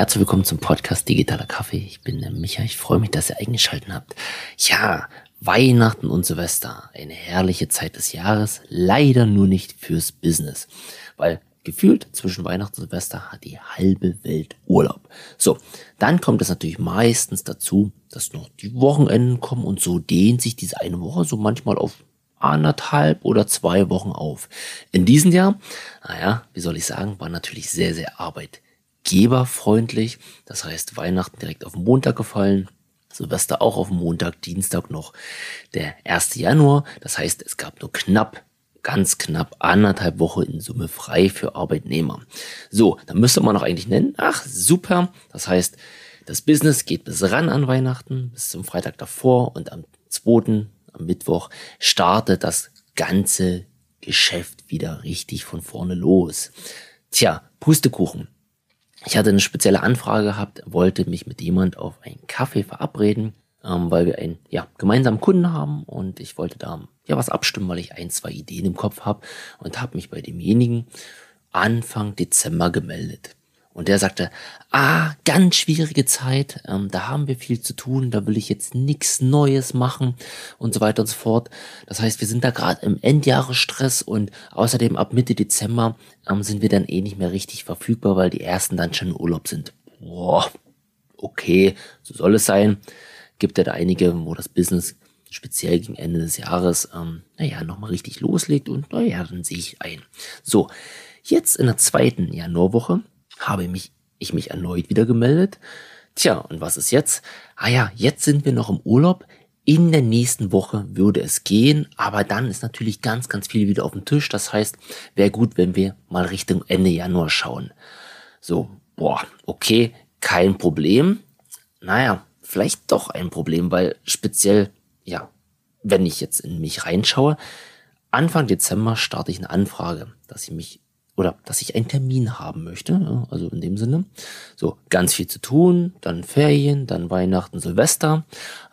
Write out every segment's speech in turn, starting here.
Herzlich willkommen zum Podcast Digitaler Kaffee. Ich bin der Micha. Ich freue mich, dass ihr eingeschaltet habt. Ja, Weihnachten und Silvester. Eine herrliche Zeit des Jahres. Leider nur nicht fürs Business. Weil gefühlt zwischen Weihnachten und Silvester hat die halbe Welt Urlaub. So, dann kommt es natürlich meistens dazu, dass noch die Wochenenden kommen und so dehnt sich diese eine Woche so manchmal auf anderthalb oder zwei Wochen auf. In diesem Jahr, naja, wie soll ich sagen, war natürlich sehr, sehr arbeitgeberfreundlich. Das heißt, Weihnachten direkt auf Montag gefallen. Silvester auch auf Montag, Dienstag noch der 1. Januar. Das heißt, es gab nur knapp ganz knapp anderthalb Woche in Summe frei für Arbeitnehmer. So, dann müsste man noch eigentlich nennen, ach super, das heißt, das Business geht bis ran an Weihnachten, bis zum Freitag davor und am 2 am Mittwoch startet das ganze Geschäft wieder richtig von vorne los. Tja, Pustekuchen. Ich hatte eine spezielle Anfrage gehabt, wollte mich mit jemand auf einen Kaffee verabreden, ähm, weil wir einen ja, gemeinsamen Kunden haben und ich wollte da ja was abstimmen, weil ich ein, zwei Ideen im Kopf habe und habe mich bei demjenigen Anfang Dezember gemeldet. Und der sagte, ah, ganz schwierige Zeit, ähm, da haben wir viel zu tun, da will ich jetzt nichts Neues machen und so weiter und so fort. Das heißt, wir sind da gerade im Endjahresstress und außerdem ab Mitte Dezember ähm, sind wir dann eh nicht mehr richtig verfügbar, weil die ersten dann schon im Urlaub sind. Boah, okay, so soll es sein. Gibt ja da einige, wo das Business speziell gegen Ende des Jahres, ähm, naja, nochmal richtig loslegt und naja, dann sehe ich ein. So, jetzt in der zweiten Januarwoche habe mich, ich mich erneut wieder gemeldet. Tja, und was ist jetzt? Ah ja, jetzt sind wir noch im Urlaub. In der nächsten Woche würde es gehen, aber dann ist natürlich ganz, ganz viel wieder auf dem Tisch. Das heißt, wäre gut, wenn wir mal Richtung Ende Januar schauen. So, boah, okay, kein Problem. Naja, vielleicht doch ein Problem, weil speziell, ja, wenn ich jetzt in mich reinschaue, Anfang Dezember starte ich eine Anfrage, dass ich mich oder dass ich einen Termin haben möchte. Also in dem Sinne. So, ganz viel zu tun, dann Ferien, dann Weihnachten, Silvester.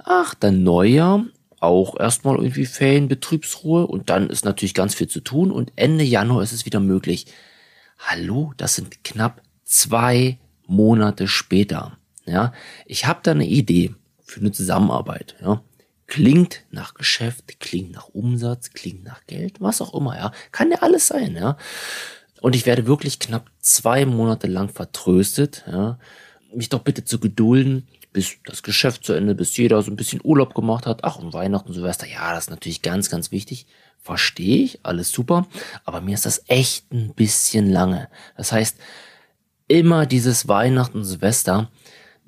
Ach, dann Neujahr. Auch erstmal irgendwie Ferien, Betriebsruhe und dann ist natürlich ganz viel zu tun und Ende Januar ist es wieder möglich. Hallo, das sind knapp zwei Monate später. Ja, ich habe da eine Idee für eine Zusammenarbeit. Ja, klingt nach Geschäft, klingt nach Umsatz, klingt nach Geld, was auch immer. Ja, kann ja alles sein. Ja, und ich werde wirklich knapp zwei Monate lang vertröstet, ja, mich doch bitte zu gedulden, bis das Geschäft zu Ende, bis jeder so ein bisschen Urlaub gemacht hat. Ach, und Weihnachten, Silvester, ja, das ist natürlich ganz, ganz wichtig. Verstehe ich, alles super. Aber mir ist das echt ein bisschen lange. Das heißt, immer dieses Weihnachten, Silvester,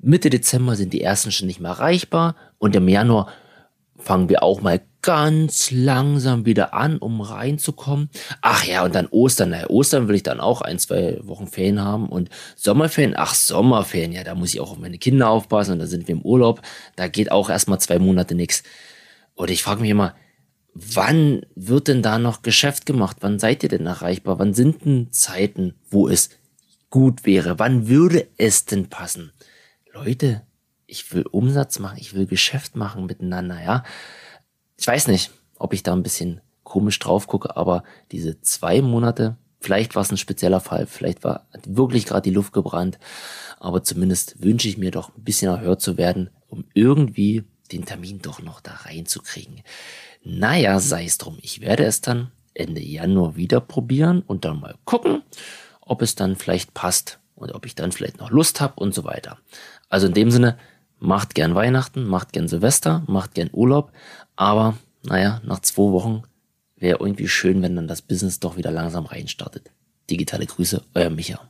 Mitte Dezember sind die ersten schon nicht mehr erreichbar und im Januar fangen wir auch mal ganz langsam wieder an, um reinzukommen. Ach ja, und dann Ostern. Naja, Ostern will ich dann auch ein, zwei Wochen Ferien haben. Und Sommerferien, ach, Sommerferien, ja, da muss ich auch auf meine Kinder aufpassen und da sind wir im Urlaub. Da geht auch erstmal zwei Monate nichts. Und ich frage mich immer, wann wird denn da noch Geschäft gemacht? Wann seid ihr denn erreichbar? Wann sind denn Zeiten, wo es gut wäre? Wann würde es denn passen? Leute, ich will Umsatz machen, ich will Geschäft machen miteinander, ja. Ich weiß nicht, ob ich da ein bisschen komisch drauf gucke, aber diese zwei Monate, vielleicht war es ein spezieller Fall, vielleicht war wirklich gerade die Luft gebrannt, aber zumindest wünsche ich mir doch ein bisschen erhört zu werden, um irgendwie den Termin doch noch da reinzukriegen. Naja, sei es drum, ich werde es dann Ende Januar wieder probieren und dann mal gucken, ob es dann vielleicht passt und ob ich dann vielleicht noch Lust habe und so weiter. Also in dem Sinne, macht gern Weihnachten, macht gern Silvester, macht gern Urlaub, aber naja, nach zwei Wochen wäre irgendwie schön, wenn dann das Business doch wieder langsam reinstartet. Digitale Grüße, euer Micha.